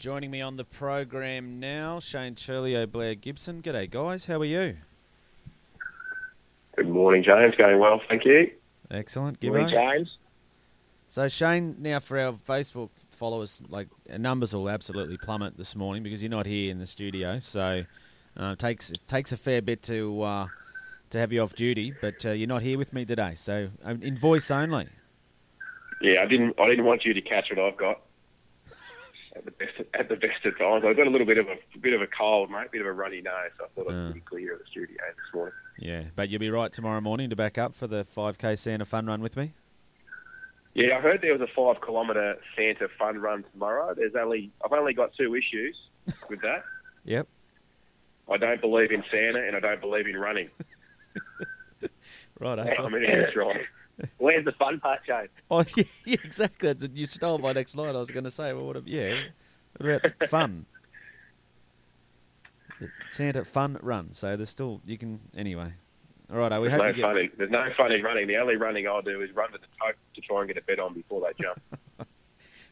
Joining me on the program now, Shane Churlio, Blair Gibson. G'day, guys. How are you? Good morning, James. Going well, thank you. Excellent. Morning, James. So Shane, now for our Facebook followers, like numbers will absolutely plummet this morning because you're not here in the studio. So uh, it takes it takes a fair bit to uh, to have you off duty, but uh, you're not here with me today. So um, in voice only. Yeah, I didn't. I didn't want you to catch what I've got at the best at the best of times. I've got a little bit of a, bit of a cold, mate, bit of a runny nose. So I thought I'd ah. be clear of the studio this morning. Yeah, but you'll be right tomorrow morning to back up for the 5K Santa Fun Run with me. Yeah, I heard there was a five kilometre Santa fun run tomorrow. There's only I've only got two issues with that. Yep. I don't believe in Santa and I don't believe in running. Right. I mean, it's right. Where's the fun part, James? Oh, yeah, yeah, exactly. You stole my next line. I was going to say, well, what? Have, yeah, what about fun? Santa fun run. So there's still you can anyway. All right, I we There's hope no you get. fun. In, there's no fun in running. The only running I'll do is run to the tote to try and get a bet on before they jump.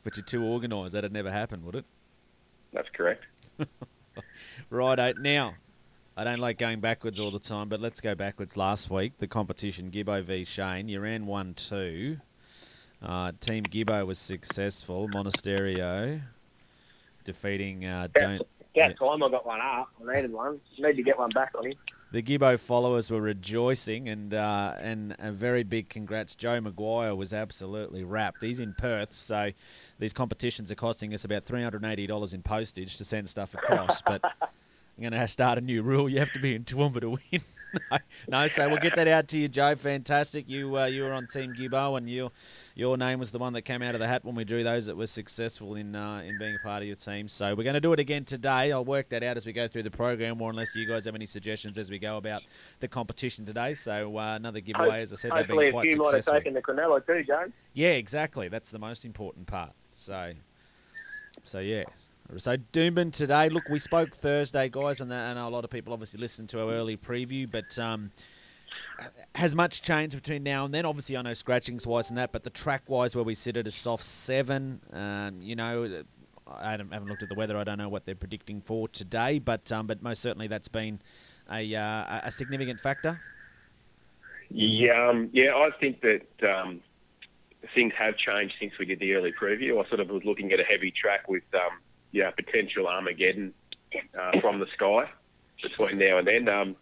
But you're too organised. That'd never happen, would it? That's correct. Right, now. I don't like going backwards all the time, but let's go backwards. Last week, the competition Gibbo v Shane, you ran one two. Uh, Team Gibbo was successful. Monasterio defeating uh, Yeah. don't About time I got one up. I needed one. Need to get one back on him. The Gibbo followers were rejoicing, and uh, and a very big congrats. Joe Maguire was absolutely rapt. He's in Perth, so these competitions are costing us about three hundred and eighty dollars in postage to send stuff across. but I'm going to start a new rule: you have to be in Toowoomba to win. no, no, so we'll get that out to you, Joe. Fantastic. You uh, you were on Team Gibbo, and your your name was the one that came out of the hat when we drew those that were successful in uh, in being a part of your team. So we're going to do it again today. I'll work that out as we go through the program, or unless you guys have any suggestions as we go about the competition today. So uh, another giveaway, as I said, they've Hopefully, a few might have taken the Quinella too, James. Yeah, exactly. That's the most important part. So, so yeah. So Doomben today. Look, we spoke Thursday, guys, and, that, and a lot of people obviously listened to our early preview. But um, has much changed between now and then? Obviously, I know scratchings wise and that, but the track wise, where we sit at a soft seven, um, you know. I haven't, looked at the weather. I don't know what they're predicting for today, but um, but most certainly that's been a uh, a significant factor. Yeah, um, yeah, I think that um, things have changed since we did the early preview. I sort of was looking at a heavy track with, um, yeah, potential Armageddon uh, from the sky between now and then. Um,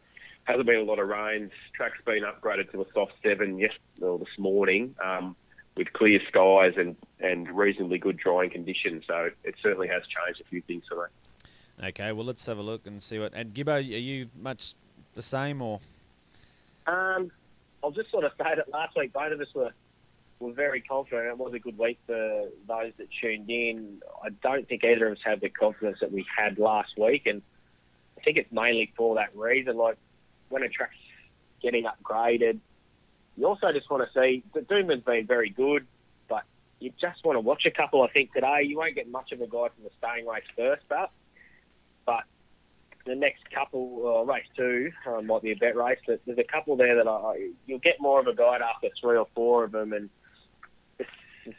hasn't been a lot of rains. Track's been upgraded to a soft seven yes, or this morning um, with clear skies and, and reasonably good drying conditions. So it certainly has changed a few things for me. Okay, well let's have a look and see what. And Gibbo, are you much the same or? Um, I'll just sort of say that last week both of us were were very confident. It was a good week for those that tuned in. I don't think either of us have the confidence that we had last week, and I think it's mainly for that reason. Like when a track's getting upgraded, you also just want to see the Doomben's been very good, but you just want to watch a couple. I think today you won't get much of a guy from the staying race first up, but the next couple, race two, uh, might be a bet race, but there's a couple there that I, you'll get more of a guide after three or four of them, and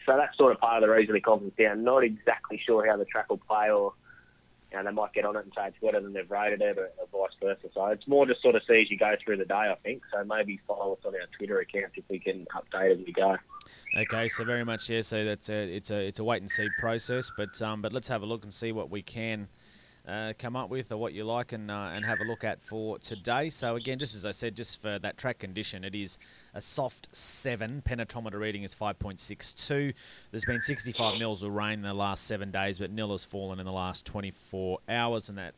so that's sort of part of the reason the confidence down. Not exactly sure how the track will play, or you know, they might get on it and say it's better than they've rated it, or, or vice versa. So it's more just sort of see as you go through the day, I think. So maybe follow us on our Twitter account if we can update as we go. Okay, so very much yeah. So that's a, it's a it's a wait and see process, but um, but let's have a look and see what we can uh, come up with or what you like and uh, and have a look at for today. So again, just as I said, just for that track condition, it is a soft seven. Penetrometer reading is five point six two. There's been sixty five mils of rain in the last seven days, but nil has fallen in the last twenty four hours, and that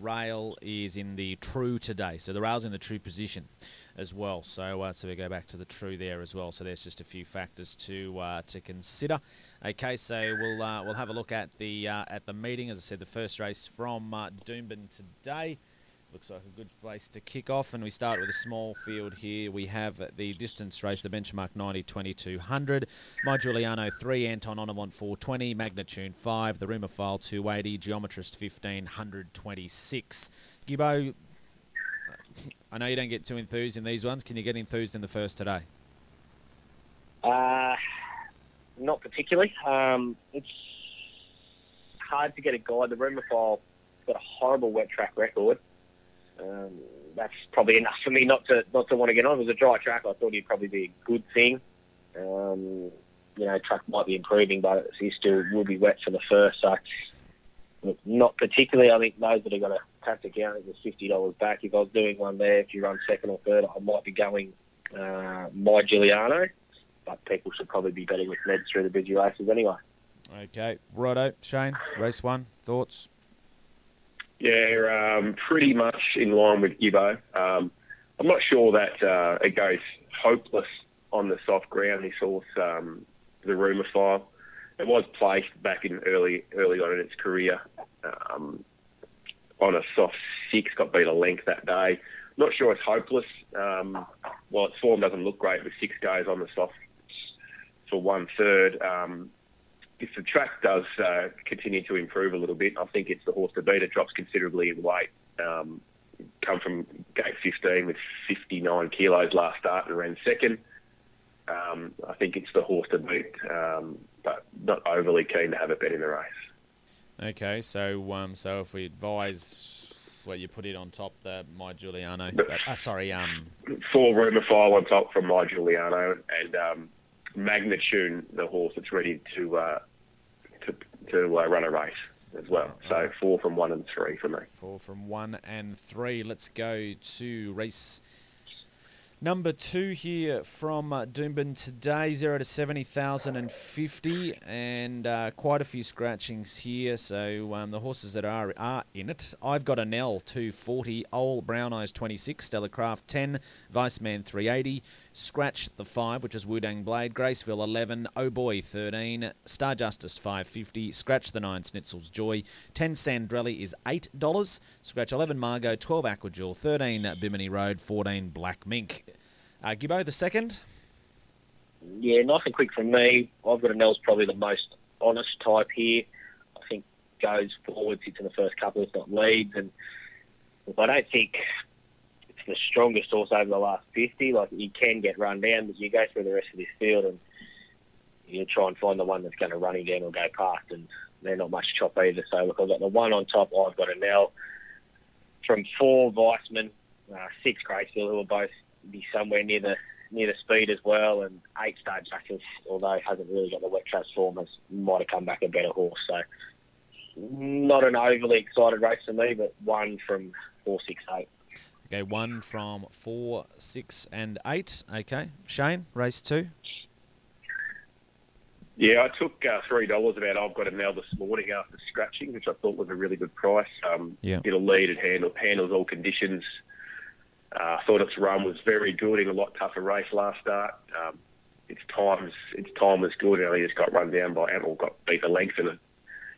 rail is in the true today. So the rail's in the true position as well. So uh, so we go back to the true there as well. So there's just a few factors to uh, to consider. Okay, so we'll uh, we'll have a look at the uh, at the meeting. As I said, the first race from uh, Doomben today. Looks like a good place to kick off, and we start with a small field here. We have the distance race, the benchmark 90 2200. My Giuliano 3, Anton Onamont 420, Magnitude 5, the Rumophile 280, Geometrist 1526. Gibbo, I know you don't get too enthused in these ones. Can you get enthused in the first today? Uh, not particularly. Um, it's hard to get a guide. The Rumophile got a horrible wet track record. Um, that's probably enough for me not to not to want to get on. It was a dry track, I thought he'd probably be a good thing. Um, you know, track might be improving, but he still will be wet for the first. So, not particularly. I think those that are going to tactic out, it was fifty dollars back. If I was doing one there, if you run second or third, I might be going uh, my Giuliano. But people should probably be betting with Ned through the busy races anyway. Okay, righto, Shane. Race one, thoughts? Yeah, um, pretty much in line with Gibbo. Um, I'm not sure that uh, it goes hopeless on the soft ground. This horse, um, the file. it was placed back in early early on in its career um, on a soft six. Got beat a length that day. Not sure it's hopeless. Um, well, its form doesn't look great with six goes on the soft for one third. Um, if the track does uh, continue to improve a little bit, I think it's the horse to beat. It drops considerably in weight. Um, come from gate 15 with 59 kilos last start and ran second. Um, I think it's the horse to beat, um, but not overly keen to have it bet in the race. Okay, so um, so if we advise, well, you put it on top, the my Giuliano. But, uh, sorry, um, four Rumophile on top from my Giuliano and um, Magnitude, the horse that's ready to uh, to, uh, run a race as well. So four from one and three for me. Four from one and three. Let's go to race number two here from uh, Doomben today. Zero to seventy thousand and fifty, and uh, quite a few scratchings here. So um, the horses that are are in it. I've got a Nell two forty, Old Brown Eyes twenty six, Stellar Craft ten, Viceman three eighty. Scratch the 5, which is Wudang Blade. Graceville 11. Oh Boy 13. Star Justice 550. Scratch the 9 Snitzel's Joy. 10 Sandrelli is $8. Scratch 11 Margot. 12 Aquajewel. 13 Bimini Road. 14 Black Mink. Uh, Gibbo, the second. Yeah, nice and quick from me. I've got a Nell's probably the most honest type here. I think goes forward, sits in the first couple, if not leads. And I don't think the strongest horse over the last 50. Like, you can get run down, but you go through the rest of this field and you try and find the one that's going to run him down or go past, and they're not much chop either. So, look, I've got the one on top. I've got a Nell from four Viceman, uh, six Graceville, who will both be somewhere near the near the speed as well, and eight Star Justice, although hasn't really got the wet transform, has might have come back a better horse. So, not an overly excited race for me, but one from four, six, eight. Okay, one from four, six, and eight. Okay, Shane, race two. Yeah, I took uh, three dollars about I've got a Nell this morning after scratching, which I thought was a really good price. Um, yeah. It'll lead and handle handles all conditions. Uh, thought its run was very good in a lot tougher race last start. Um, its times its time was good, and he just got run down by Amel, got beat a length and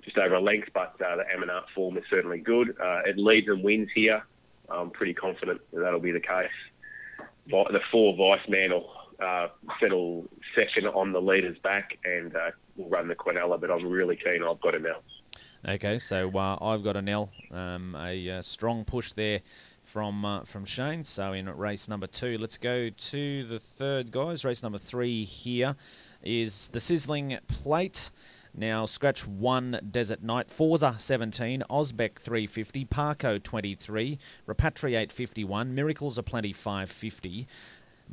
just over a length. But uh, the Amanat form is certainly good. Uh, it leads and wins here. I'm pretty confident that that'll be the case. The four vice man will uh, settle second on the leader's back and uh, will run the Quinella, but I'm really keen. I've got a Nell. Okay, so uh, I've got a Nell. Um, a uh, strong push there from uh, from Shane. So in race number two, let's go to the third, guys. Race number three here is the Sizzling Plate. Now, scratch one Desert Knight, Forza 17, Osbeck 350, Parko 23, Repatriate 51, Miracles are Plenty 550,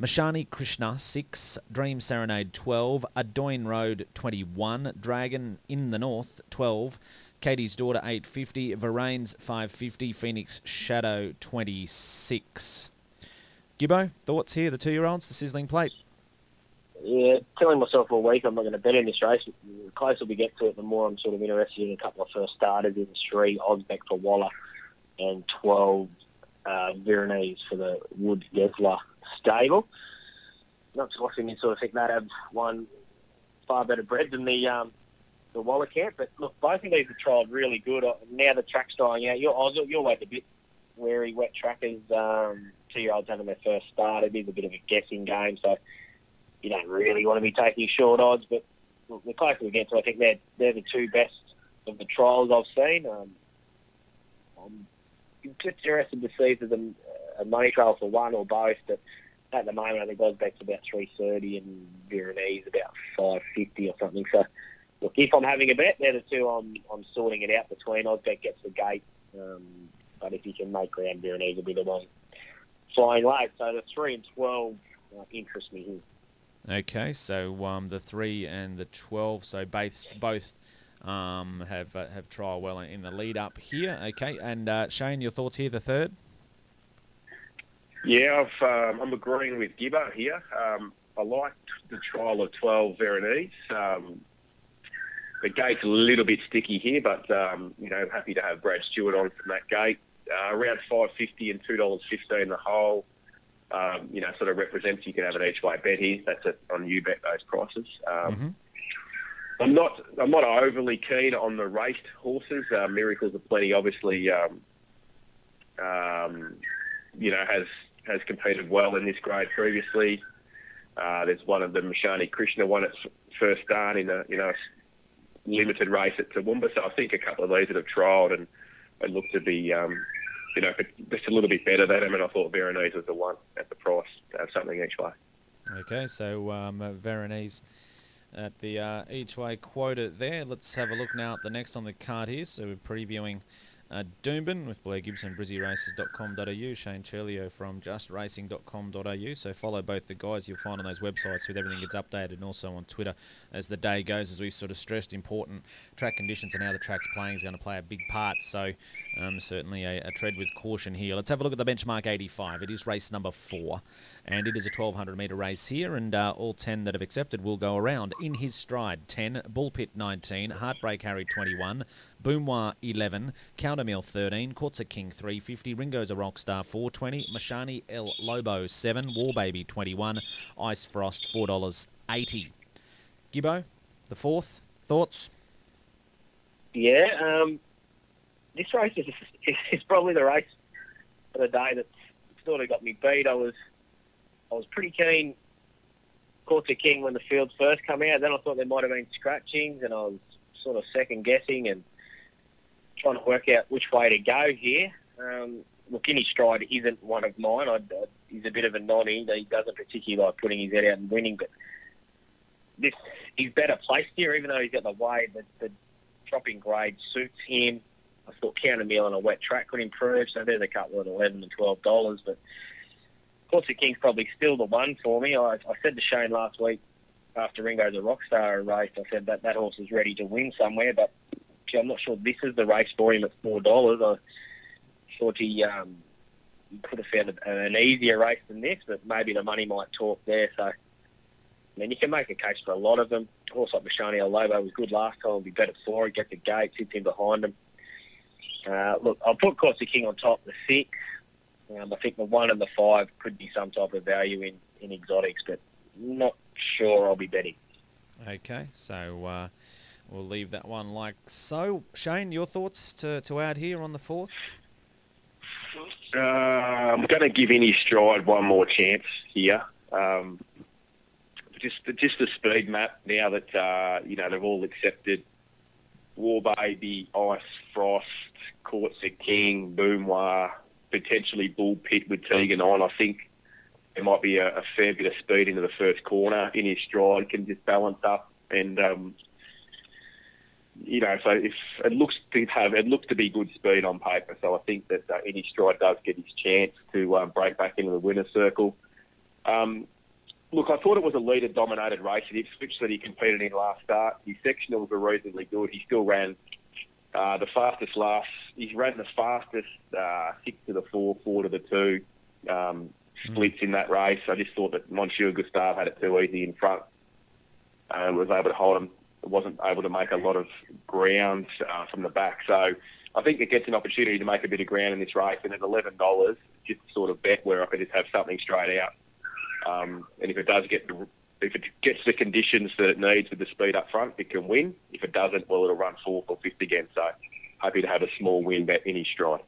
Mishani Krishna 6, Dream Serenade 12, Adoin Road 21, Dragon in the North 12, Katie's Daughter 850, Veronese 550, Phoenix Shadow 26. Gibbo, thoughts here, the two year olds, the sizzling plate? Yeah, telling myself all week I'm not going to bet in this race. The closer we get to it, the more I'm sort of interested in a couple of first starters in three, Osbeck for Waller and 12 uh, Veronese for the Woods Gesler stable. Not surprising me sort of think that have one far better bred than the um, the Waller camp. But look, both of these have trialled really good. Uh, Now the track's dying out. You're, you're always a bit wary wet trackers. Um, two-year-olds having their first start. It is a bit of a guessing game. So you don't really want to be taking short odds, but look, the closer we get to, I think they're they're the two best of the trials I've seen. Um, I'm just interested to see if there's a, money trail for one or both, but at the moment I think Osbeck's about three thirty and Veronese about five fifty or something. So look, if I'm having a bet, they're the two I'm, I'm sorting it out between. Osbeck gets the gate, um, but if you can make ground, Veronese will be the one flying late. So the 3 and 12 uh, interest me here. Okay, so um, the three and the twelve, so both both um, have uh, have trial well in the lead up here. Okay, and uh, Shane, your thoughts here? The third. Yeah, I've, um, I'm agreeing with Gibber here. Um, I liked the trial of 12 Veronese. Um, the gate's a little bit sticky here, but um, you know, happy to have Brad Stewart on from that gate. Uh, around 5.50 and $2.15 the whole. Um, you know, sort of represents you can have an each way bet here. That's it on you bet those prices. Um, Mhm. I'm not I'm not overly keen on the raced horses. Uh, Miracles of Plenty obviously um, um, you know has has competed well in this grade previously. Uh, there's one of the Mishani Krishna won its first start in a you know limited race at Toowoomba. So I think a couple of these that have trialled and, and look to be um, you know just a little bit better than them. And I thought Veronese was the one at the price to have something each way. Okay, so um, Veronese at the uh, each way quota there. Let's have a look now at the next on the card here. So we're previewing uh, Doomben with Blair Gibson, brizzyraces.com.au, Shane Churlio from justracing.com.au. So follow both the guys you'll find on those websites with everything gets updated and also on Twitter as the day goes. As we've sort of stressed, important track conditions and how the track's playing is going to play a big part. So um, certainly a, a tread with caution here. Let's have a look at the benchmark 85. It is race number four, and it is a 1200 metre race here, and uh, all 10 that have accepted will go around in his stride. 10, Bullpit 19, Heartbreak Harry 21, Boomwa 11, Countermill 13, Courtsa King 350, Ringo's a Rockstar 420, Mishani El Lobo 7, Warbaby 21, Ice Frost $4.80. Gibbo, the fourth, thoughts? Yeah, um, this race is, is, is probably the race of the day that sort of got me beat. I was I was pretty keen Courtsa King when the fields first come out. Then I thought there might have been scratchings, and I was sort of second guessing and trying to work out which way to go here. Um, look, Any Stride isn't one of mine. I, I, he's a bit of a nonny. He doesn't particularly like putting his head out and winning, but this he's better placed here, even though he's got the way that the dropping grade suits him. I thought counter meal on a wet track could improve, so there's a couple at eleven and twelve dollars. But Courtsa King's probably still the one for me. I, I said to Shane last week after Ringo's a Rockstar race, I said that that horse is ready to win somewhere, but gee, I'm not sure this is the race for him at four dollars. I thought he um, he could have found an easier race than this, but maybe the money might talk there. So, I mean, you can make a case for a lot of them. Horse like Mishani El Lobo was good last time. Will be better for it. Get the gate, sits in behind him. Uh, look, I'll put Courtsa King on top. The six. Um, I think the one and the five could be some type of value in, in exotics, but not sure I'll be betting. Okay, so uh, we'll leave that one like so. Shane, your thoughts to, to add here on the fourth? Uh, I'm going to give any stride one more chance here. Um, just just the speed map now that uh, you know they've all accepted War Baby, Ice Frost, Courtsa King, Boomwa, potentially Bull Pit with Tegan on. I think there might be a, a fair bit of speed into the first corner. In his stride can just balance up and um, you know, so if it looks to have, it looks to be good speed on paper. So I think that uh, any stride does get his chance to uh, break back into the winner's circle. Um, look, I thought it was a leader-dominated race at Ipswich that he competed in last start. His sectionals were reasonably good. He still ran uh, the fastest last. He ran the fastest uh, six to the four, four to the two um, splits in that race. I just thought that Monsieur Gustave had it too easy in front and was able to hold him wasn't able to make a lot of ground uh, from the back. So I think it gets an opportunity to make a bit of ground in this race. And at eleven dollars, just sort of bet where I could just have something straight out. Um, and if it does get the, if it gets the conditions that it needs with the speed up front, it can win. If it doesn't, well, it'll run fourth or fifth again. So happy to have a small win bet in his stride.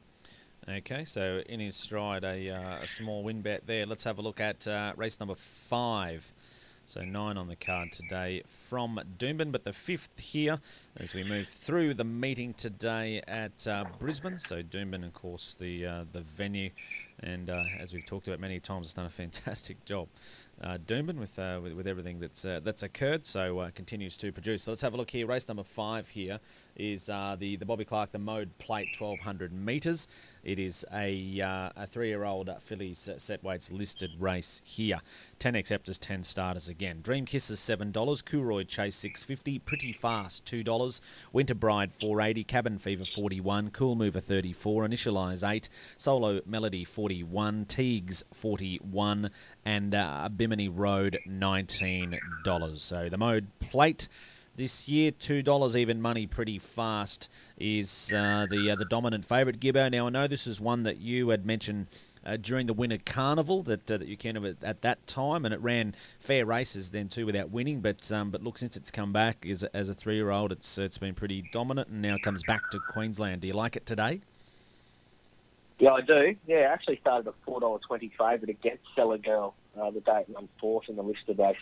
Okay, so in his stride, a, uh, a small win bet there. Let's have a look at uh, race number five. So nine on the card today from Doomben, but the fifth here as we move through the meeting today at uh, Brisbane. So Doomben, of course, the uh, the venue, and uh, as we've talked about many times, has done a fantastic job uh, with, uh, with with everything that's uh, that's occurred. So uh, continues to produce. So let's have a look here. Race number five here is uh, the the Bobby Clark the Mode Plate 1200 meters. It is a uh, a three year old fillies set weights listed race here. 10 acceptors, 10 starters again. Dream Kisses $7, Coolroyd Chase 650, Pretty Fast $2, Winter Bride 480, Cabin Fever 41, Cool Mover 34, Initialize 8, Solo Melody 41, Teagues 41, and uh, Bimini Road $19. So the mode plate this year. Two dollars even money, pretty fast is uh, the uh, the dominant favourite. Gibbo. Now I know this is one that you had mentioned uh, during the Winter Carnival that uh, that you can at, at that time, and it ran fair races then too without winning. But um, but look, since it's come back as a, as a three year old, it's it's been pretty dominant, and now comes back to Queensland. Do you like it today? Yeah, I do. Yeah, I actually started a four dollar twenty favourite against Seller Girl uh, the day it won fourth in the listed race.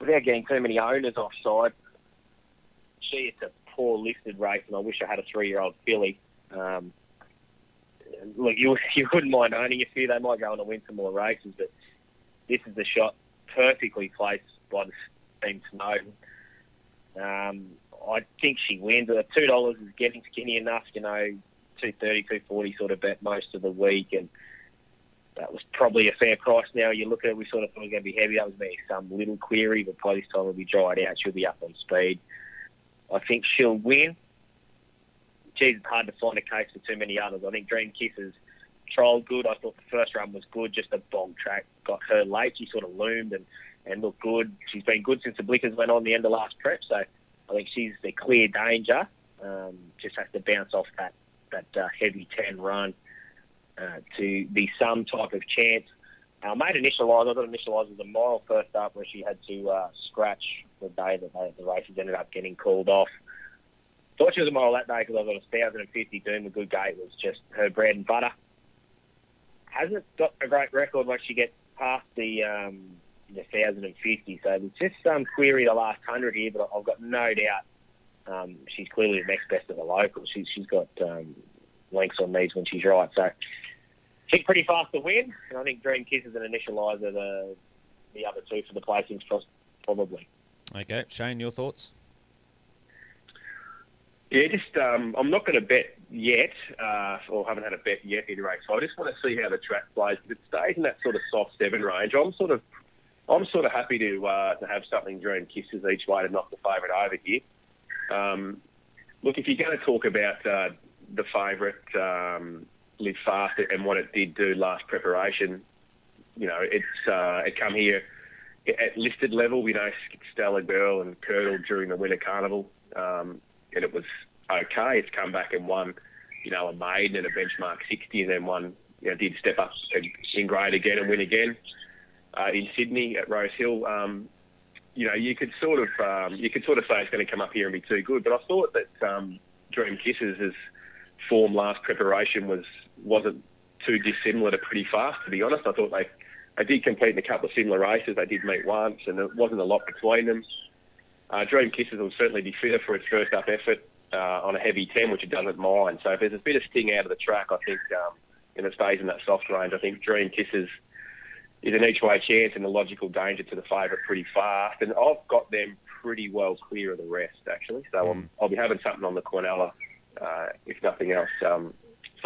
Without getting too many owners offside, gee, it's a poor listed race, and I wish I had a three year old filly. Um, look, you you wouldn't mind owning a few. They might go on to win some more races, but this is the shot perfectly placed by the team Snowden. Um, I think she wins. Uh, Two dollars is getting skinny enough, you know, two thirty, two forty sort of bet most of the week, and that was probably a fair price. Now you look at it, we sort of thought it was going to be heavy. That was me some little query, but by this time it'll be dried out. She'll be up on speed. I think she'll win geez, it's hard to find a case for too many others. I think Dream Kisses trialled good. I thought the first run was good, just a bog track. Got her late. She sort of loomed and, and looked good. She's been good since the blinkers went on the end of last prep. So I think she's the clear danger. Um, just has to bounce off that, that uh, heavy 10 run uh, to be some type of chance. I made initialise. I thought initialise was a moral first up where she had to uh, scratch the day that they, the races ended up getting called off. Thought she was a model that day because I got a 1,050 doing a good gate. was just her bread and butter. Hasn't got a great record once she gets past the um, the 1,050. So there's just some query the last 100 here, but I've got no doubt um, she's clearly the next best of the locals. She's, she's got um, links on these when she's right. So she's pretty fast to win, and I think Dream Kiss is an initializer the, the other two for the placings, probably. Okay, Shane, your thoughts? Yeah, just um, I'm not going to bet yet, uh, or haven't had a bet yet in race. So I just want to see how the track plays. If it stays in that sort of soft seven range, I'm sort of I'm sort of happy to uh, to have something Dream kisses each way to knock the favourite over here. Um, look, if you're going to talk about uh, the favourite um, live fast and what it did do last preparation, you know, it's uh, it come here at listed level. You know, Stellar Girl and Curdle during the Winter Carnival. Um, and it was okay. It's come back and won, you know, a maiden and a benchmark 60, and then one, you know, did step up in grade again and win again uh, in Sydney at Rosehill. Um, you know, you could sort of um, you could sort of say it's going to come up here and be too good, but I thought that um, Dream Kisses' form last preparation was wasn't too dissimilar to pretty fast. To be honest, I thought they they did compete in a couple of similar races. They did meet once, and there wasn't a lot between them. Uh, Dream Kisses will certainly be fitter for its first up effort uh, on a heavy 10, which it doesn't mind. So if there's a bit of sting out of the track, I think, um, and it stays in that soft range, I think Dream Kisses is an each way chance and a logical danger to the favourite pretty fast. And I've got them pretty well clear of the rest, actually. So mm. I'll be having something on the Quinella, uh, if nothing else. Um,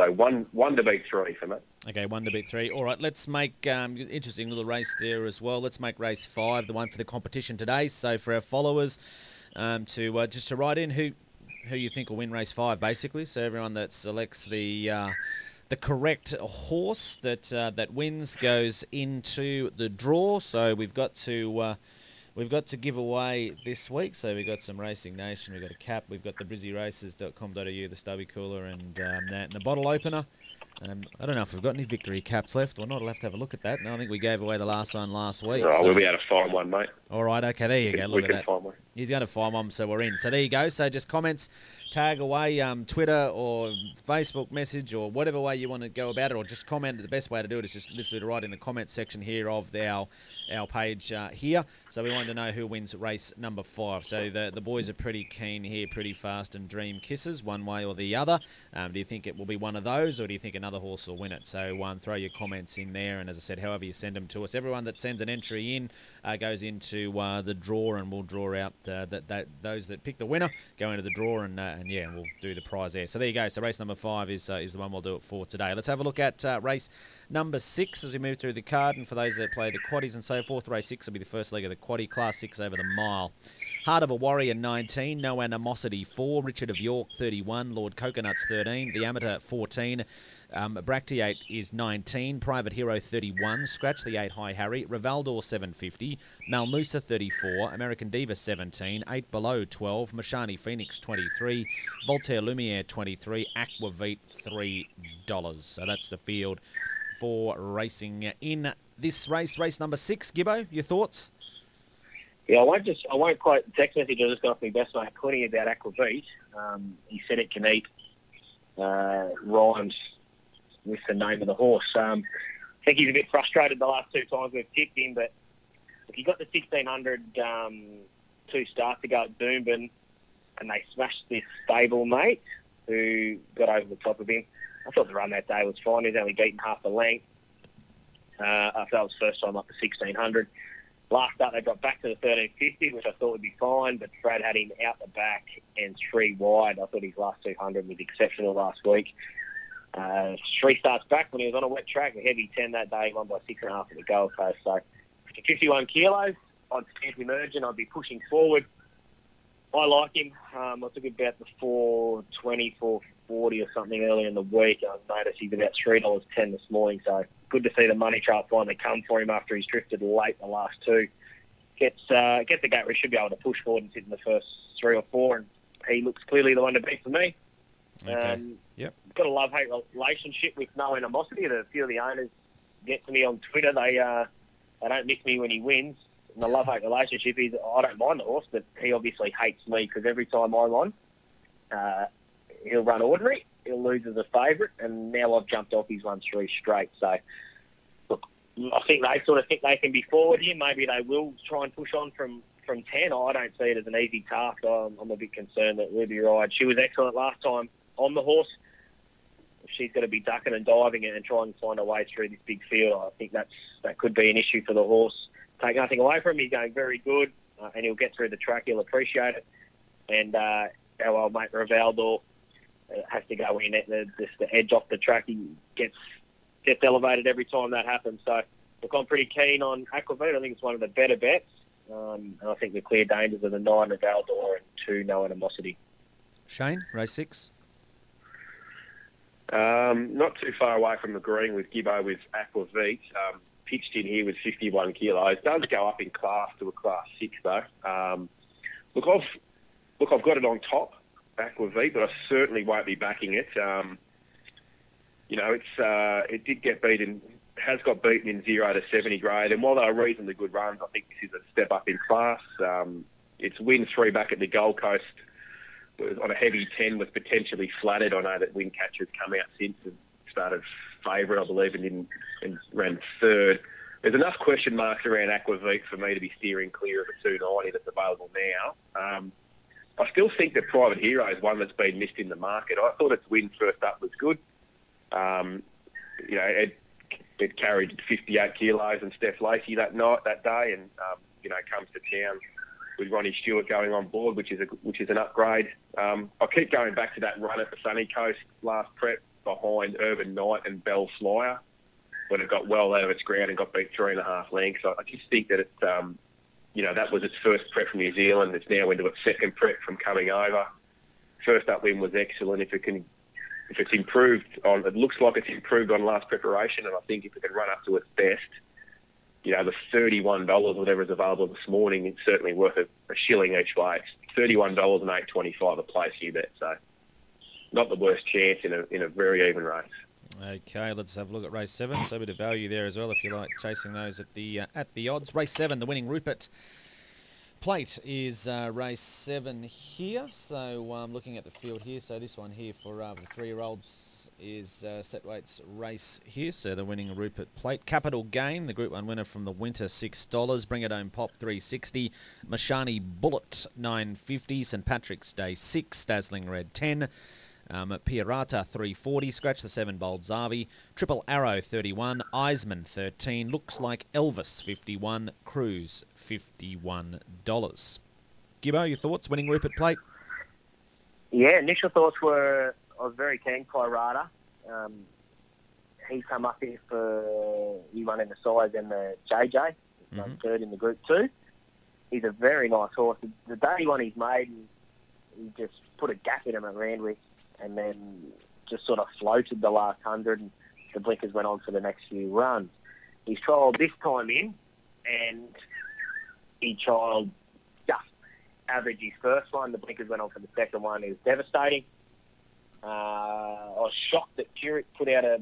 so one one to beat three for me. Okay, one to beat three. All right, let's make um, interesting little race there as well. Let's make race five the one for the competition today. So for our followers, um, to uh, just to write in who who you think will win race five, basically. So everyone that selects the uh, the correct horse that uh, that wins goes into the draw. So we've got to uh, we've got to give away this week. So we've got some Racing Nation, we've got a cap, we've got the brizzyraces.com.au, the stubby cooler, and um, that, and the bottle opener. Um, I don't know if we've got any victory caps left or not. I'll have to have a look at that. No, I think we gave away the last one last week. Oh, so. we'll be able to find one, mate. All right, okay, there you we go. Look at that. Find one. He's going to find one, so we're in. So there you go. So just comments, tag away, um, Twitter or Facebook message or whatever way you want to go about it, or just comment. The best way to do it is just literally write in the comment section here of our our page uh, here. So we want to know who wins race number five. So the the boys are pretty keen here, pretty fast, and dream kisses one way or the other. Um, do you think it will be one of those, or do you think another horse will win it? So um, throw your comments in there, and as I said, however you send them to us, everyone that sends an entry in uh, goes into uh, the draw, and we'll draw out uh, that, that those that pick the winner go into the draw, and, uh, and yeah, we'll do the prize there. So there you go. So race number five is uh, is the one we'll do it for today. Let's have a look at uh, race number six as we move through the card, and for those that play the quaddies and so forth, race six will be the first leg of the quaddie, class six over the mile. Heart of a Warrior 19, No Animosity 4, Richard of York 31, Lord Coconuts 13, The Amateur 14, um, Bractiate is 19, Private Hero 31, Scratch the 8 High Harry, Rivaldor 750, Malmusa 34, American Diva 17, 8 Below 12, Mishani Phoenix 23, Voltaire Lumiere 23, Aquavit $3. So that's the field for racing in this race, race number six. Gibbo, your thoughts? Yeah, I won't just I won't quite text message. I just got off my best mate Connie about Aquavit. Um, he said it can eat uh, rhymes with the name of the horse. Um, I think he's a bit frustrated the last two times we've tipped him, but you got the 1600 um, two starts ago at Doomben and they smashed this stable mate who got over the top of him, I thought the run that day was fine. He's only beaten half the length. Uh, after that was first time up to 1600. Last up, they got back to the 1350, which I thought would be fine, but Fred had him out the back and three wide. I thought his last 200 was exceptional last week. Uh, three starts back when he was on a wet track, a heavy 10 that day, won by six and a half at the Gold Coast. So, 51 kilos, I'd stand him. I'd be pushing forward. I like him. Um, I took about the 420, 440 or something early in the week. I noticed he's about $3.10 this morning, so good to see the money trap finally come for him after he's drifted late the last two. Gets uh, gets the gate where he should be able to push forward and sit in the first three or four, and he looks clearly the one to beat for me. Okay. Um, Yep. Got a love hate relationship with no animosity. A few of the owners get to me on Twitter. They uh, they don't miss me when he wins. And the love hate relationship is I don't mind the horse, but he obviously hates me because every time I'm on, uh, he'll run ordinary. He'll lose as a favourite, and now I've jumped off. He's won three straight. So look, I think they sort of think they can be forward here. Maybe they will try and push on from from ten. I don't see it as an easy task. I'm, I'm a bit concerned that Ruby Ride. She was excellent last time on the horse. She's going to be ducking and diving and trying to find a way through this big field. I think that's that could be an issue for the horse. Take nothing away from him. He's going very good, uh, and he'll get through the track. He'll appreciate it. And uh, our old mate Rivaldor uh, has to go in at the, the edge off the track. He gets gets elevated every time that happens. So look, I'm pretty keen on Aquavit. I think it's one of the better bets. Um, and I think the clear dangers are the nine Rivaldor and two No Animosity. Shane, race six. Um, not too far away from agreeing with Gibbo with Aquavit. Um, pitched in here with 51 kilos. Does go up in class to a class six though. Um, look, I've look, I've got it on top, Aquavit, but I certainly won't be backing it. Um, you know, it's uh, it did get beaten, has got beaten in zero to 70 grade, and while they are reasonably good runs, I think this is a step up in class. Um, its win three back at the Gold Coast on a heavy 10 was potentially flattered. I know that Windcatcher's come out since and started favourite, I believe, and, didn't, and ran third. There's enough question marks around Aquavit for me to be steering clear of a 290 that's available now. Um, I still think that Private Hero is one that's been missed in the market. I thought its win first up was good. Um, you know, it, it carried 58 kilos and Steph Lacey that night, that day, and um, you know, comes to town with Ronnie Stewart going on board, which is a, which is an upgrade. Um, I keep going back to that run at the Sunny Coast last prep behind Urban Knight and Bell Flyer when it got well out of its ground and got beat three and a half lengths. I, just think that it, um, you know, that was its first prep from New Zealand. It's now into its second prep from coming over. First up win was excellent. If it can, if it's improved on, it looks like it's improved on last preparation, and I think if it can run up to its best, you know, the thirty-one dollars, whatever is available this morning, it's certainly worth a, a shilling each way. Thirty-one dollars and eight twenty-five a place you bet. So, not the worst chance in a in a very even race. Okay, let's have a look at race seven. So a bit of value there as well if you like chasing those at the uh, at the odds. Race seven, the winning Rupert. Plate is uh, race seven here. So um, looking at the field here, so this one here for uh, the three-year-olds is uh, set weights race here. So the winning Rupert Plate. Capital Gain, the Group One winner from the Winter, six dollars. Bring It Home Pop, three sixty. Mishani Bullet, nine fifty. St Patrick's Day, six. Dazzling Red, ten. Um, Pirata 340, Scratch the 7 Bold Zavi, Triple Arrow 31, Eisman 13, Looks Like Elvis 51, Cruise $51. Gibbo, your thoughts? Winning Rupert Plate? Yeah, initial thoughts were I was very keen, Pirata. Um, he come up here for, he won in the size and the JJ, He's Mhm. third in the Group 2. He's a very nice horse. The, day he won his maiden, he just put a gap in him at Randwick and then just sort of floated the last hundred and the blinkers went on for the next few runs. He's trialled this time in and he trialled just average his first one. The blinkers went on for the second one. It was devastating. Uh, I was shocked that Puric put out a,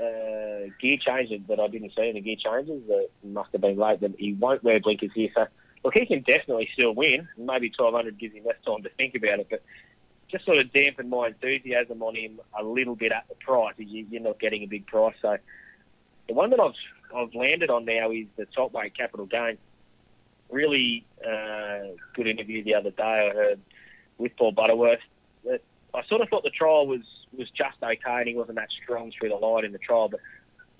a gear change that I didn't see in the gear changes. That must have been late. That he won't wear blinkers here. So, look, he can definitely still win. Maybe 1200 gives him less time to think about it, but just sort of dampened my enthusiasm on him a little bit at the price. You, you're not getting a big price. So, the one that I've I've landed on now is the top weight capital gain. Really uh, good interview the other day I heard with Paul Butterworth. That I sort of thought the trial was was just okay, and he wasn't that strong through the line in the trial. But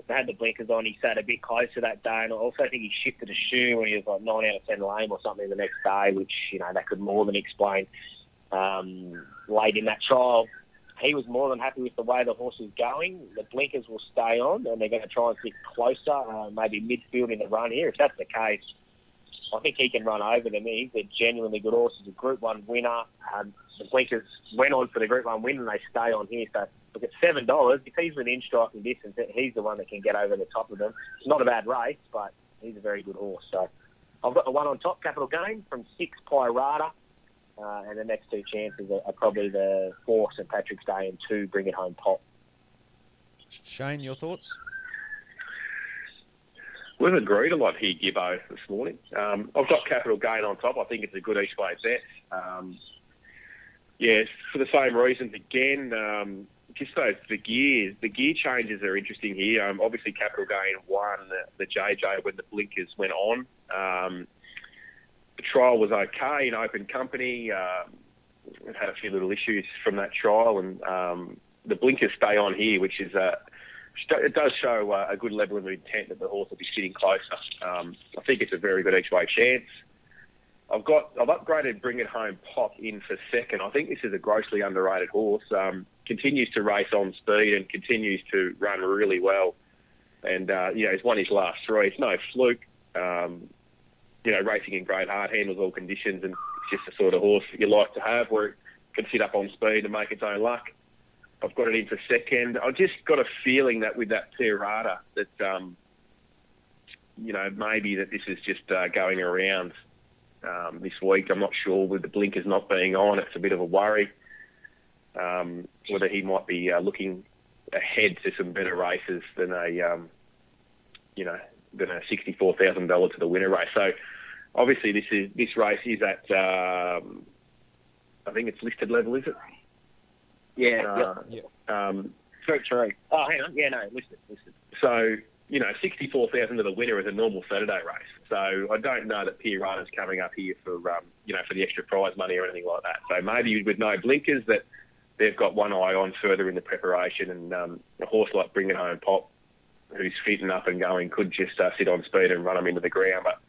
they had the blinkers on, he sat a bit closer that day, and I also think he shifted a shoe when he was like nine out of ten lame or something the next day, which you know that could more than explain um, late in that trial. He was more than happy with the way the horse is going. The blinkers will stay on, and they're going to try and sit closer, uh, maybe midfield in the run here. If that's the case, I think he can run over them. He's a genuinely good horse. He's a Group One winner. Um, the blinkers went on for the Group One win, and they stay on here. So look at seven dollars. If he's within striking distance, he's the one that can get over the top of them. It's not a bad race, but he's a very good horse. So I've got the one on top, Capital Gain from six Pirata. Uh, and the next two chances are, are probably the four St Patrick's Day and two Bring It Home Pop. Shane, your thoughts? We've agreed a lot here, Gibbo, this morning. Um, I've got capital gain on top. I think it's a good each way bet. Um, for the same reasons again. Um, just those the gears, the gear changes are interesting here. Um, obviously, capital gain won the, the JJ when the blinkers went on. Um, the trial was okay in open company. Um, we've had a few little issues from that trial, and um, the blinkers stay on here, which is a it does show uh, a good level of intent that the horse will be sitting closer. Um, I think it's a very good each way chance. I've got I've upgraded Bring It Home Pop in for second. I think this is a grossly underrated horse. Um, continues to race on speed and continues to run really well. And uh, you know he's won his last three. It's no fluke. Um, you know racing in great heart, handles all conditions, and it's just the sort of horse you like to have where it can sit up on speed and make its own luck. I've got it in for second. I've just got a feeling that with that Pirata that, um, you know, maybe that this is just uh, going around um, this week. I'm not sure with the blinkers not being on. It's a bit of a worry um, whether he might be uh, looking ahead to some better races than a, um, you know, than a sixty-four thousand dollar to the winner race. So obviously this is this race is at um, I think it's listed level, is it? Yeah, Uh, Yep. Um, True, true. Oh, hang on. Yeah, no, listed, listed. So, you know, 64,000 to the winner is a normal Saturday race. So I don't know that Pirata's coming up here for, um, you know, for the extra prize money or anything like that. So maybe with no blinkers that they've got one eye on further in the preparation and um, a horse like Bring It Home Pop, who's fitting up and going, could just uh, sit on speed and run them into the ground. But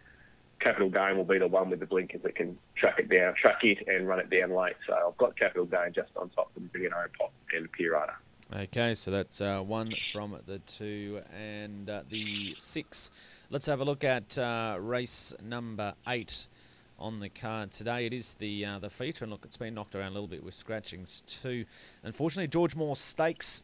Capital Gain will be the one with the blinkers that can track it down, track it and run it down late. So I've got Capital Gain just on top of It Home Pop and Pirata. Okay, so that's uh, one from the two and uh, the six. Let's have a look at uh, race number eight on the card today. It is the uh, the feature, and look, it's been knocked around a little bit with scratchings too. Unfortunately, George Moore Stakes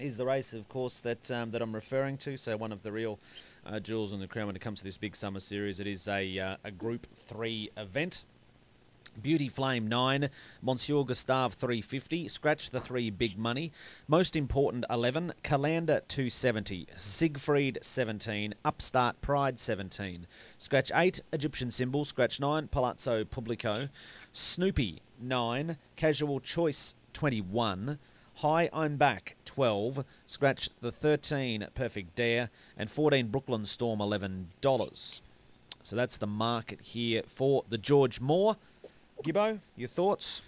is the race, of course, that um, that I'm referring to. So one of the real uh, jewels in the crown when it comes to this big summer series. It is a uh, a Group Three event. Beauty Flame 9, Monsieur Gustave 350, Scratch the 3 Big Money, Most Important 11, Calander 270, Siegfried 17, Upstart Pride 17, Scratch 8, Egyptian Symbol, Scratch 9, Palazzo Publico, Snoopy 9, Casual Choice 21, Hi, I'm Back 12, Scratch the 13 Perfect Dare, and 14 Brooklyn Storm $11. So that's the market here for the George Moore. Gibbo, your thoughts?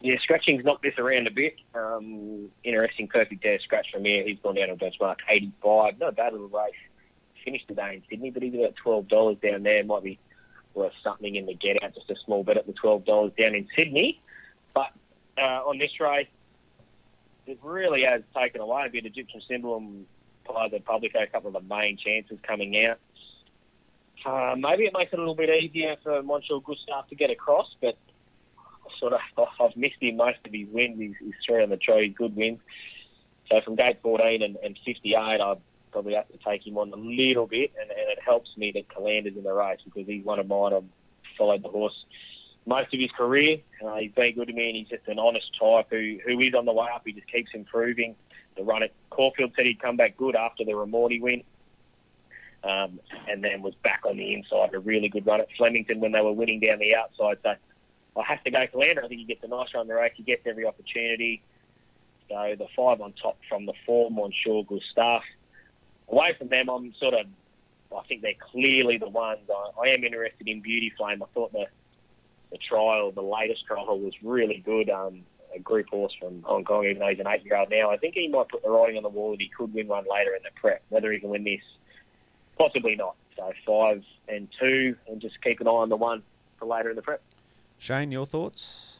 Yeah, scratching's knocked this around a bit. Um, interesting, perfect dare scratch from here. He's gone down to benchmark 85. Not bad little race. Finished today in Sydney, but he's about $12 down there. Might be worth something in the get out, just a small bet at the $12 down in Sydney. But uh, on this race, it really has taken away a bit. Egyptian Symbol and Palazzo Publico, a couple of the main chances coming out. Uh, maybe it makes it a little bit easier for Monsieur Gustave to get across, but sort of I've missed him most of his wins. He's, he's three on the tree, good wins. So from gate 14 and, and 58, I probably have to take him on a little bit, and, and it helps me that Calander's in the race because he's one of mine. I've followed the horse most of his career. Uh, he's been good to me, and he's just an honest type who, who is on the way up. He just keeps improving. The run at Caulfield said he'd come back good after the Ramorty win um, and then was back on the inside. A really good run at Flemington when they were winning down the outside. So I have to go Calander. I think he gets a nice run the race. He gets every opportunity. So the five on top from the four, Monsieur Gustave. Away from them, I'm sort of, I think they're clearly the ones. I, I am interested in Beauty Flame. I thought the the trial, the latest trial, was really good. Um, a group horse from Hong Kong, even though he's an eight-year-old now. I think he might put the writing on the wall that he could win one later in the prep. Whether he can win this Possibly not. So five and two, and just keep an eye on the one for later in the prep. Shane, your thoughts?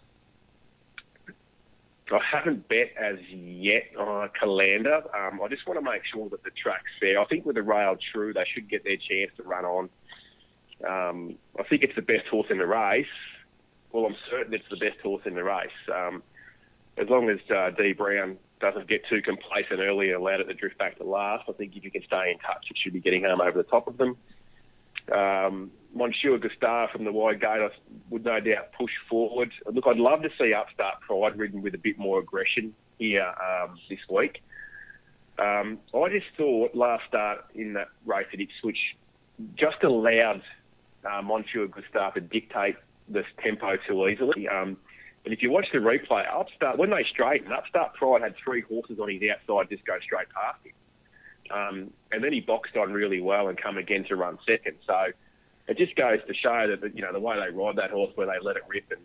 I haven't bet as yet on Calander. Um, I just want to make sure that the track's fair. I think with the rail true, they should get their chance to run on. Um, I think it's the best horse in the race. Well, I'm certain it's the best horse in the race. Um, as long as uh, D Brown doesn't get too complacent early and allowed it to drift back to last. I think if you can stay in touch, it should be getting home over the top of them. Um, Monsieur Gustave from the wide gate I would no doubt push forward. Look, I'd love to see Upstart Pride ridden with a bit more aggression here um, this week. Um, I just thought last start in that race at Ipswich just allowed uh, Monsieur Gustave to dictate this tempo too easily. Um, and if you watch the replay, Upstart when they straightened, Upstart Pride had three horses on his outside just go straight past him. Um, and then he boxed on really well and come again to run second. So it just goes to show that you know the way they ride that horse, where they let it rip and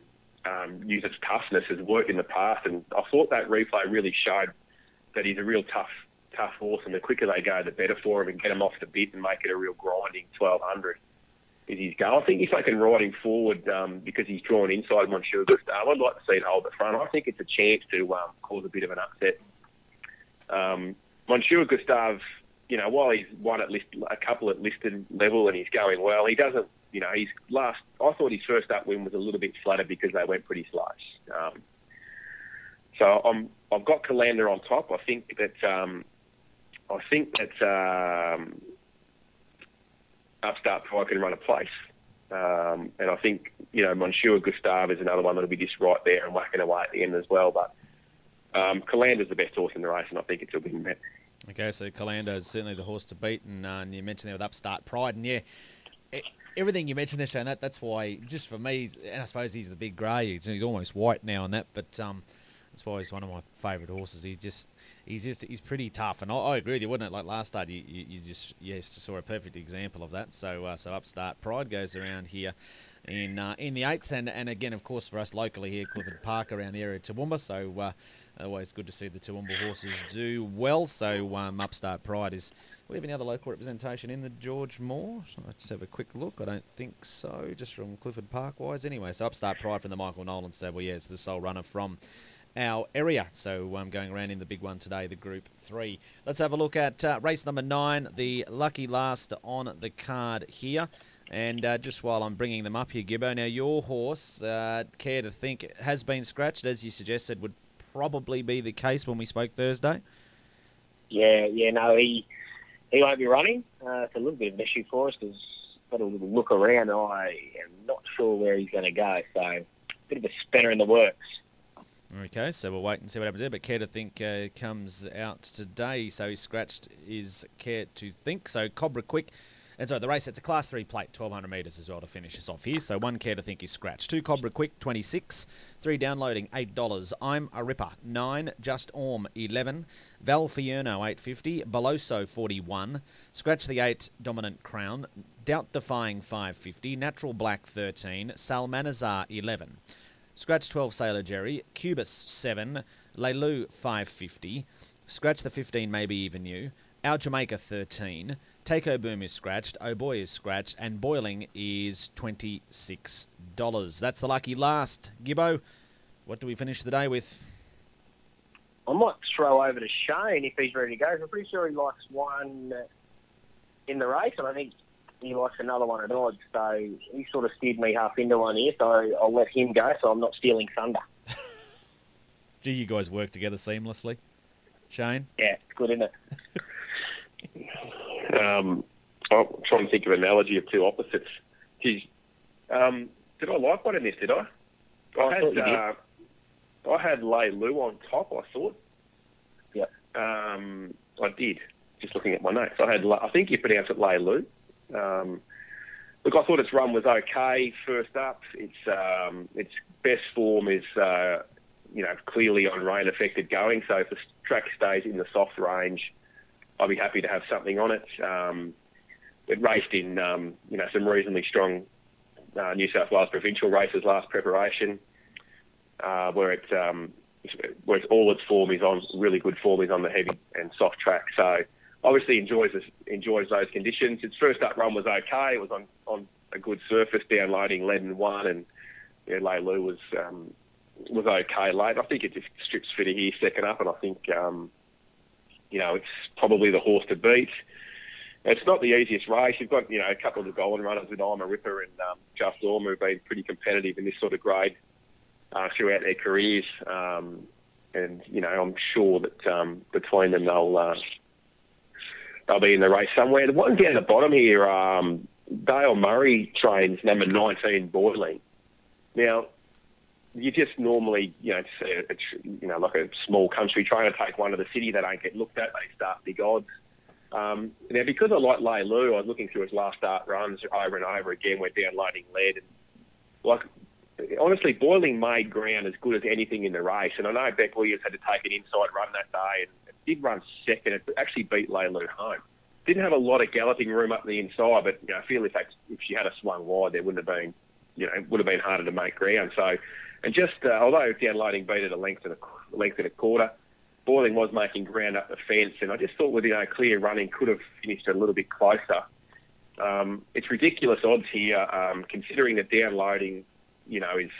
um, use its toughness, has worked in the past. And I thought that replay really showed that he's a real tough, tough horse. And the quicker they go, the better for him, and get him off the bit and make it a real grinding 1200 is his goal. I think if they can ride him forward um, because he's drawn inside Monsieur Gustave, I'd like to see it hold the front. I think it's a chance to um, cause a bit of an upset. Um, Monsieur Gustave, you know, while he's won at list, a couple at listed level and he's going well, he doesn't, you know, he's last, I thought his first up win was a little bit flattered because they went pretty slow. Um, so I'm, I've got Calander on top. I think that, um, I think that, um, upstart Pride can run a place. Um, and I think, you know, Monsieur Gustave is another one that'll be just right there and whacking away at the end as well. But um, Calander's the best horse in the race, and I think it's a win bet. Okay, so Calander is certainly the horse to beat, and, uh, and you mentioned there with Upstart Pride, and yeah, it, everything you mentioned there, Shane, that, that's why, just for me, and I suppose he's the big grey, he's, he's almost white now on that, but um, that's why he's one of my favourite horses. He's just he's just he's pretty tough, and I, I agree with you, wouldn't it? Like last start, you, you, you just yes saw a perfect example of that. So uh, so upstart pride goes around here in uh, in the eighth, and, and again, of course, for us locally here, Clifford Park around the area of Toowoomba. So uh, always good to see the Toowoomba horses do well. So um, upstart pride is. We have any other local representation in the George Moore? Let's just have a quick look. I don't think so, just from Clifford Park wise. Anyway, so Upstart Pride from the Michael Nolan stable. Yeah, it's the sole runner from our area. So I'm um, going around in the big one today, the Group 3. Let's have a look at uh, race number 9, the lucky last on the card here. And uh, just while I'm bringing them up here, Gibbo, now your horse, uh, care to think, has been scratched, as you suggested, would probably be the case when we spoke Thursday. Yeah, yeah, no, he he won't be running. Uh, it's a little bit of an issue for us because got a little look around. I am not sure where he's going to go. So, a bit of a spinner in the works. Okay, so we'll wait and see what happens there. But Care to Think uh, comes out today, so he scratched is Care to Think. So Cobra Quick, and so the race, it's a Class 3 plate, 1200 metres as well to finish us off here. So one Care to Think is scratched. Two Cobra Quick, 26. Three downloading, $8. I'm a Ripper, 9. Just Orm, 11. Val Fierno, 850. Beloso, 41. Scratch the 8, Dominant Crown. Doubt Defying, 550. Natural Black, 13. Salmanazar, 11. Scratch 12 Sailor Jerry, Cubus 7, Leilu 550, Scratch the 15 maybe even you, Our Jamaica 13, Takeo Boom is scratched, Oh Boy is scratched, and Boiling is $26. That's the lucky last. Gibbo, what do we finish the day with? I might throw over to Shane if he's ready to go. I'm pretty sure he likes one in the race, and I think he likes another one at odds. So he sort of steered me half into one here, so I'll let him go so I'm not stealing thunder. Do you guys work together seamlessly? Shane? Yeah, it's good, isn't it? um, I'm trying to think of an analogy of two opposites. Geez, um, did I like one in this, did I? I, I had, uh, I had Lei Lu on top, I thought. Yep. Um, I did, just looking at my notes. I had, I think you pronounce it Lei Lu. Um, look, I thought its run was okay. First up, its um, its best form is uh, you know clearly on rain affected going. So if the track stays in the soft range, I'll be happy to have something on it. Um, it raced in um, you know some reasonably strong uh, New South Wales provincial races last preparation, uh, where it um, where it's, all its form is on really good form is on the heavy and soft track. So obviously enjoys enjoys those conditions. Its first up run was okay. It was on, on a good surface, downloading lead and one, and yeah, Leilu was um, was okay late. I think it just strips fitter here second up, and I think um, you know it's probably the horse to beat. It's not the easiest race. You've got you know a couple of the golden runners with a Ripper and um, Just Orm who've been pretty competitive in this sort of grade uh, throughout their careers. Um, and you know, I'm sure that um, between them they'll uh, they'll be in the race somewhere. The one down the bottom here, um, Dale Murray trains number 19 Boiling. Now, you just normally, you know, see a, you know, like a small country trying to take one to the city, they don't get looked at, they start big odds. Um, now, because I like Lei Lu, I was looking through his last start runs over and over again, went downloading lead. And, like, honestly, Boiling made ground as good as anything in the race. And I know Beck Williams had to take an inside run that day and did run second. It actually beat Lei Lu home. Didn't have a lot of galloping room up the inside, but you know, I feel if if she had a swung wide, there wouldn't have been, you know, it would have been harder to make ground. So, and just uh, although downloading beat at a length and a length and a quarter, Boiling was making ground up the fence, and I just thought with you know clear running could have finished a little bit closer. Um, it's ridiculous odds here, um, considering that downloading, you know, is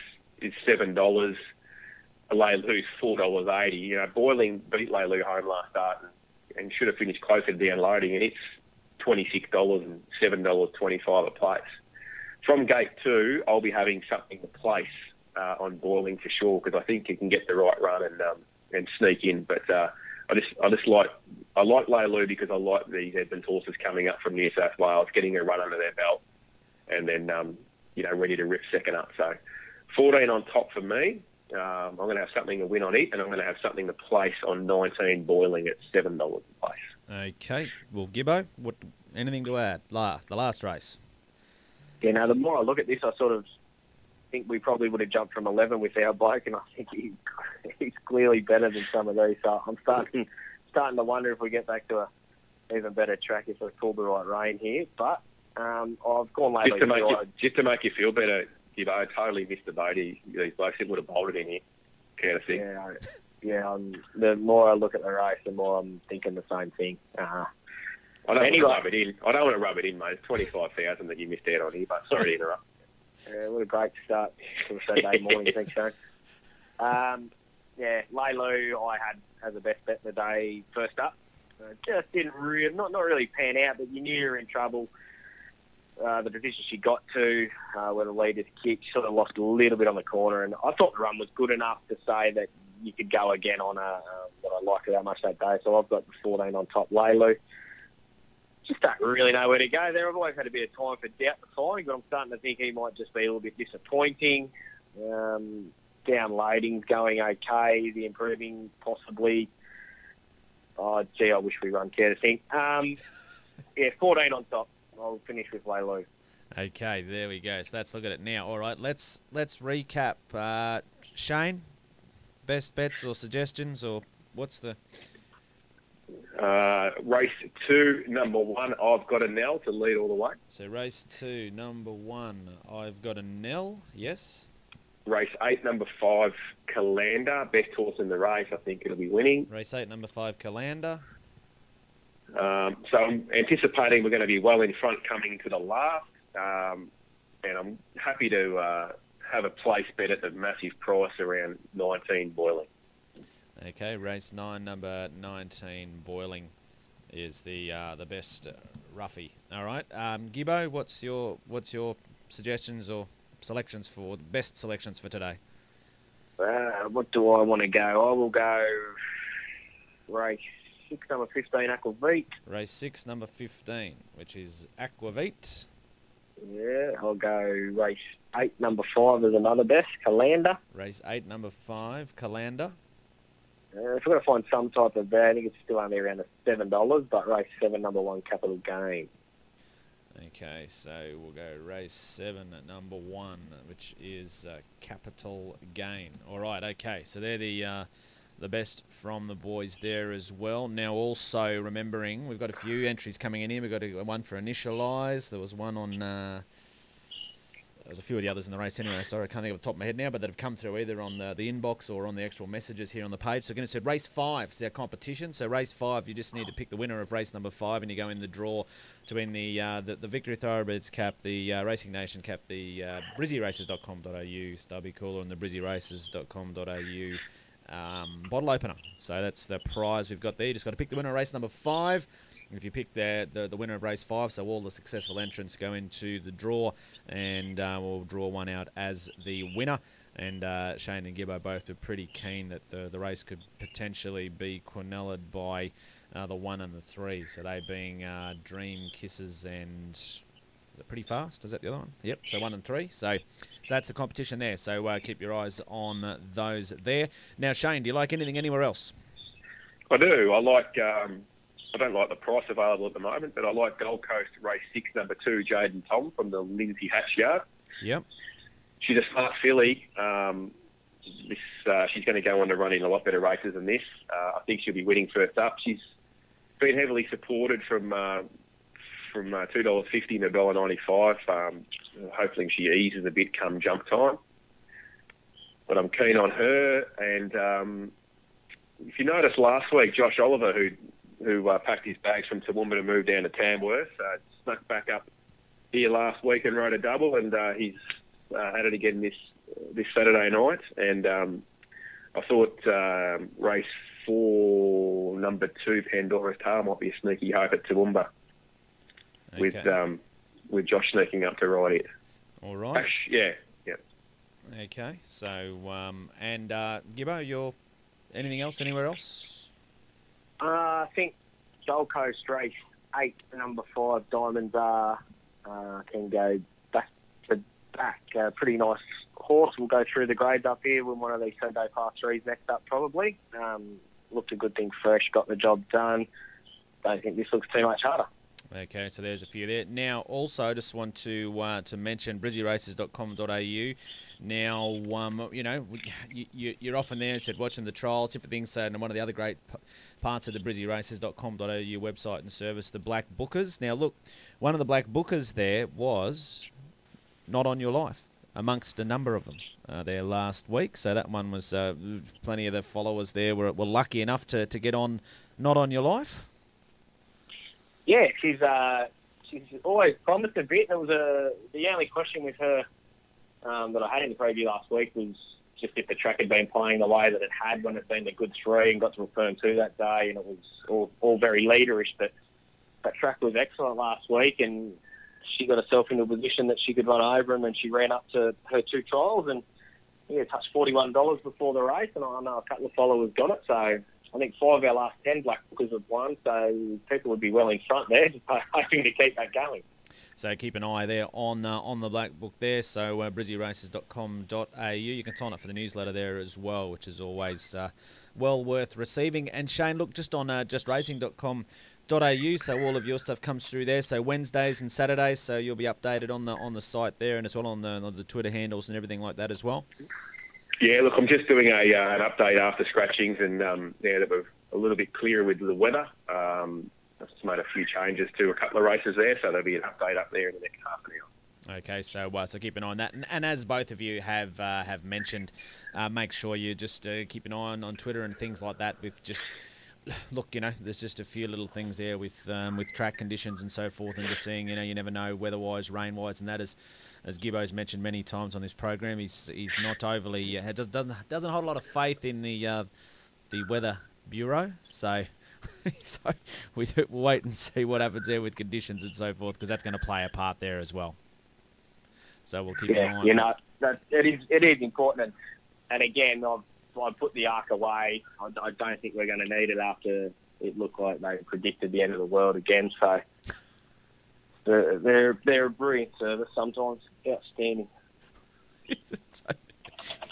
is seven dollars. Lei Lu's four dollars eighty. You know, Boiling beat Lei Lu home last start and, and should have finished closer to downloading, and it's twenty six dollars and seven dollars twenty five a place. From gate two, I'll be having something to place uh, on Boiling for sure because I think you can get the right run and um, and sneak in. But uh, I just I just like I like Leilu because I like these Edmonds horses coming up from New South Wales, getting a run under their belt, and then um, you know ready to rip second up. So 14 on top for me. Um, I'm going to have something to win on it, and I'm going to have something to place on 19 boiling at seven dollars a place. Okay, well, Gibbo, what anything to add? Last the last race. Yeah, now the more I look at this, I sort of think we probably would have jumped from 11 with our bloke, and I think he, he's clearly better than some of these. So I'm starting starting to wonder if we get back to a even better track if we pull the right rein here. But um, I've gone later. Just to make you, just to make you feel better, I totally missed the boat. He, these blokes would have bolted in here. Kind of thing. Yeah, yeah. Um, the more I look at the race, the more I'm thinking the same thing. Uh, I don't anyway. want to rub it in. I don't want to rub it in, mate. It's twenty five thousand that you missed out on here, but sorry to interrupt. Yeah, what a great start to a Saturday morning. Thanks, Shane. Um, yeah, Lei Lu, I had as the best bet of the day first up. Uh, just didn't really, not not really pan out, but you knew you were in trouble. Uh, the position she got to, uh, where the leader's kick, sort of lost a little bit on the corner, and I thought the run was good enough to say that you could go again on a, uh, that I liked it that much that day. So I've got the 14 on top, Lei Lu. just don't really know where to go there. I've always had a bit of time for Doubt Defying, but I'm starting to think he might just be a little bit disappointing. Um, downloading's going okay, the improving possibly. Oh, gee, I wish we run care to think. Um, yeah, 14 on top. I'll finish with Leilu. Okay, there we go. So let's look at it now. All right, let's let's recap. Uh, Shane, best bets or suggestions, or what's the Uh, race two, number one, I've got a Nell to lead all the way. so race two, number one? I've got a Nell. Yes. Race eight, number five, Calander, best horse in the race. I think it'll be winning. Race eight, number five, Calander. Um, so I'm anticipating we're going to be well in front coming to the last, um, and I'm happy to uh, have a place bet at the massive price around 19 boiling. Okay, race nine, number nineteen, Boiling, is the uh, the best uh, roughie. All right, um, Gibbo, what's your what's your suggestions or selections for best selections for today? Uh, what do I want to go? I will go race six, number 15, Aquavit. Race six, number fifteen, which is Aquavit. Yeah, I'll go race eight, number five is another best, Calander. Race eight, number five, Calander. Uh, if we're going to find some type of bet, I think it's still only around the seven dollars, but race seven, number one, capital gain. Okay, so we'll go race seven at number one, which is uh, Capital Gain. All right, okay, so they're the uh, the best from the boys there as well. Now, also remembering, we've got a few entries coming in here. We've got a, one for Initialize. There was one on. Uh, there's a few of the others in the race anyway. Sorry, I can't think of the top of my head now, but that have come through either on the, the inbox or on the actual messages here on the page. So, going to say race five is our competition. So, race five, you just need to pick the winner of race number five, and you go in the draw to win the uh, the, the Victory Thoroughbreds Cap, the uh, Racing Nation Cap, the uh, BrizzyRaces.com.au Stubby Cooler, and the BrizzyRaces.com.au um, bottle opener. So that's the prize we've got there. You just got to pick the winner of race number five. If you pick the, the, the winner of race five, so all the successful entrants go into the draw, and uh, we'll draw one out as the winner. And uh, Shane and Gibbo both were pretty keen that the, the race could potentially be quinelled by uh, the one and the three. So they being uh, Dream Kisses and pretty fast? Is that the other one? Yep. So one and three. So, so that's the competition there. So uh, keep your eyes on those there. Now, Shane, do you like anything anywhere else? I do. I like. Um, I don't like the price available at the moment, but I like Gold Coast Race Six, Number Two, Jaden Tom from the Lindsay Hatch Yard. Yep. She's a smart filly. Um, this, uh, she's going to go on to run in a lot better races than this. Uh, I think she'll be winning first up. She's been heavily supported from uh, from uh, two dollars fifty to dollar ninety five. Um, hopefully, she eases a bit come jump time. But I'm keen on her. And um, if you noticed last week, Josh Oliver, who who uh, packed his bags from Toowoomba to move down to Tamworth, uh, snuck back up here last week and rode a double, and uh, he's uh, at it again this this Saturday night. And um, I thought um, race four, number two, Pandora's Tale might be a sneaky hope at Toowoomba with um, with Josh sneaking up to ride it. All right. Ash, yeah, yeah. Okay. So, um, and uh, Gibbo, your anything else? Anywhere else? Uh, I think Gold Coast race eight, number five, Diamonds are uh, can go back to back. Uh, pretty nice horse. We'll go through the grades up here. Win one of these Sunday Class threes next up, probably. Um, looked a good thing fresh. Got the job done. Don't think this looks too much harder. Okay, so there's a few there. Now, also, just want to uh, to mention brizzyraces.com.au. Now, um, you know, you, you, you're often there, said watching the trials, different things. So, and one of the other great parts of the brizzyraces.com.au website and service, the Black Bookers. Now, look, one of the Black Bookers there was not on your life, amongst a number of them uh, there last week. So that one was uh, plenty of the followers there were, were lucky enough to, to get on not on your life. Yeah, she's uh, she's always promised a bit. There was a the only question with her um, that I had in the preview last week was just if the track had been playing the way that it had when it's been the good three and got to return two that day, and it was all, all very leaderish. But that track was excellent last week, and she got herself into a position that she could run over him, and she ran up to her two trials and yeah, touched forty one dollars before the race, and I know a couple of followers got it, so I think five of our last ten black bookers have won, so people would be well in front there, hoping to keep that going. So keep an eye there on uh, on the black book there. So uh, brizzyraces.com.au. You can sign up for the newsletter there as well, which is always uh, well worth receiving. And Shane, look just on uh, justracing.com.au. So all of your stuff comes through there. So Wednesdays and Saturdays. So you'll be updated on the on the site there, and as well on the on the Twitter handles and everything like that as well. Yeah, look, I'm just doing a uh, an update after scratchings, and um, yeah, that we're a little bit clearer with the weather. Um, I've just made a few changes to a couple of races there, so there'll be an update up there in the next half an hour. Okay, so uh, so keep an eye on that, and, and as both of you have uh, have mentioned, uh, make sure you just uh, keep an eye on, on Twitter and things like that. With just look, you know, there's just a few little things there with um, with track conditions and so forth, and just seeing, you know, you never know weather-wise, rain-wise, and that is, as Gibbo's mentioned many times on this program, he's he's not overly uh, doesn't doesn't hold a lot of faith in the uh, the weather bureau, so. so we will wait and see what happens there with conditions and so forth because that's going to play a part there as well. So we'll keep yeah, an eye on. You know, that it is it is important, and, and again, I've I put the arc away. I, I don't think we're going to need it after it looked like they predicted the end of the world again. So they're they're, a brilliant service sometimes, outstanding.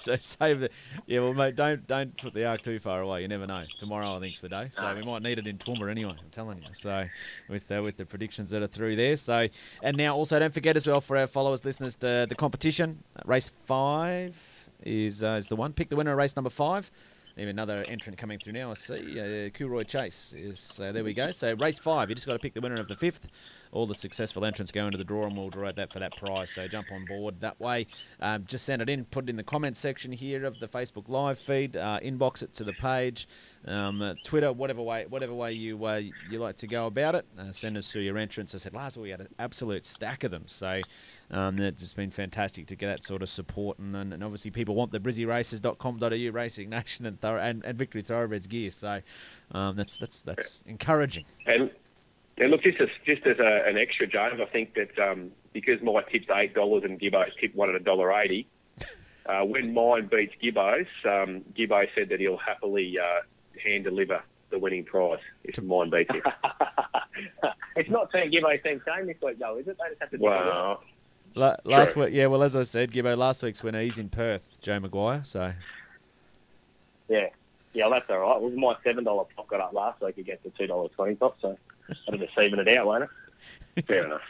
so save the yeah. Well, mate, don't don't put the arc too far away. You never know. Tomorrow, I think's the day. So we might need it in Toowoomba anyway. I'm telling you. So with uh, with the predictions that are through there. So and now also don't forget as well for our followers, listeners, the the competition race five is uh, is the one. Pick the winner of race number five. Even another entrant coming through now. I see. Uh, Kilroy Chase is uh, there. We go. So race five. You just got to pick the winner of the fifth. All the successful entrants go into the draw, and we'll draw that for that prize. So jump on board that way. Um, just send it in. Put it in the comment section here of the Facebook live feed. Uh, inbox it to the page. Um, uh, Twitter, whatever way, whatever way you uh, you like to go about it. Uh, send us through your entrants. I said last week we had an absolute stack of them. So um, it's been fantastic to get that sort of support, and, and, and obviously people want the brizzyraces.com.au Racing Nation and, thorough, and, and Victory Thoroughbreds gear, so um, that's that's that's encouraging. And, and look, just as just as a, an extra, James, I think that um, because my tip's eight dollars and Gibbo's tip one at a dollar eighty, uh, when mine beats Gibbo's, um, Gibbo said that he'll happily uh, hand deliver the winning prize if mine beats him. it's not Team Gibbo, Team Shane this week, though, is it? They just have to well, La- last week, yeah. Well, as I said, Gibbo, last week's winner, he's in Perth, Joe Maguire. So, yeah, yeah, that's all right. It was my seven dollar pot got up last week against the two dollar twenty top. so that'll just even it out, won't it? Fair enough.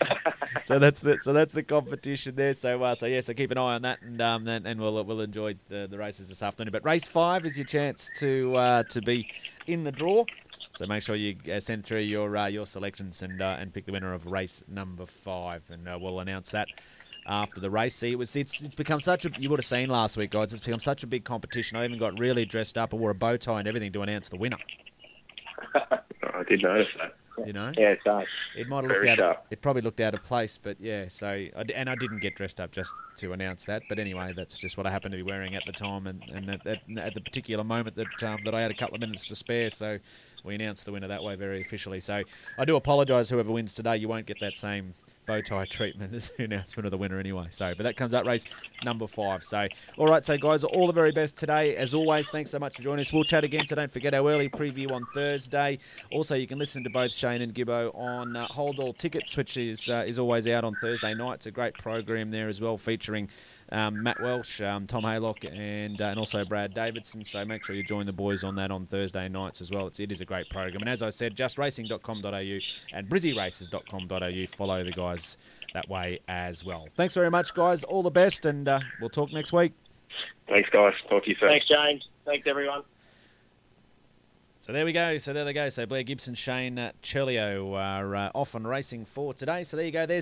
so that's the so that's the competition there. So uh, so yeah, so keep an eye on that, and um, and, and we'll we'll enjoy the, the races this afternoon. But race five is your chance to uh, to be in the draw. So make sure you uh, send through your uh, your selections and uh, and pick the winner of race number five, and uh, we'll announce that after the race. See, it was it's, it's become such a you would have seen last week, guys. It's become such a big competition. I even got really dressed up. I wore a bow tie and everything to announce the winner. Did notice that. You know, yeah, it does. It might have looked out. It probably looked out of place, but yeah. So I and I didn't get dressed up just to announce that. But anyway, that's just what I happened to be wearing at the time, and, and at, at, at the particular moment that um, that I had a couple of minutes to spare. So we announced the winner that way very officially. So I do apologise, whoever wins today. You won't get that same bow tie treatment as the announcement of the winner anyway. So, but that comes out race number five. So, all right, so guys, all the very best today. As always, thanks so much for joining us. We'll chat again, so don't forget our early preview on Thursday. Also, you can listen to both Shane and Gibbo on uh, Hold All Tickets, which is uh, is always out on Thursday night. It's a great program there as well, featuring um, Matt Welsh, um, Tom Haylock, and uh, and also Brad Davidson. So make sure you join the boys on that on Thursday nights as well. It's, it is a great program. And as I said, justracing.com.au and brizzyraces.com.au. Follow the guys that way as well. Thanks very much, guys. All the best, and uh, we'll talk next week. Thanks, guys. Talk to you soon. Thanks, James. Thanks, everyone. So there we go. So there they go. So Blair Gibson, Shane uh, Chelio are uh, off and racing for today. So there you go. There's